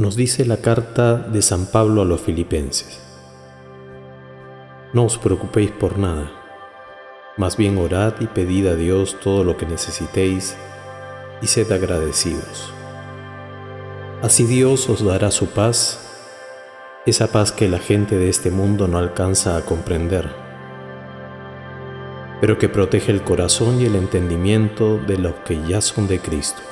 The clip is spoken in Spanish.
nos dice la carta de San Pablo a los filipenses. No os preocupéis por nada, más bien orad y pedid a Dios todo lo que necesitéis y sed agradecidos. Así Dios os dará su paz, esa paz que la gente de este mundo no alcanza a comprender, pero que protege el corazón y el entendimiento de los que ya son de Cristo.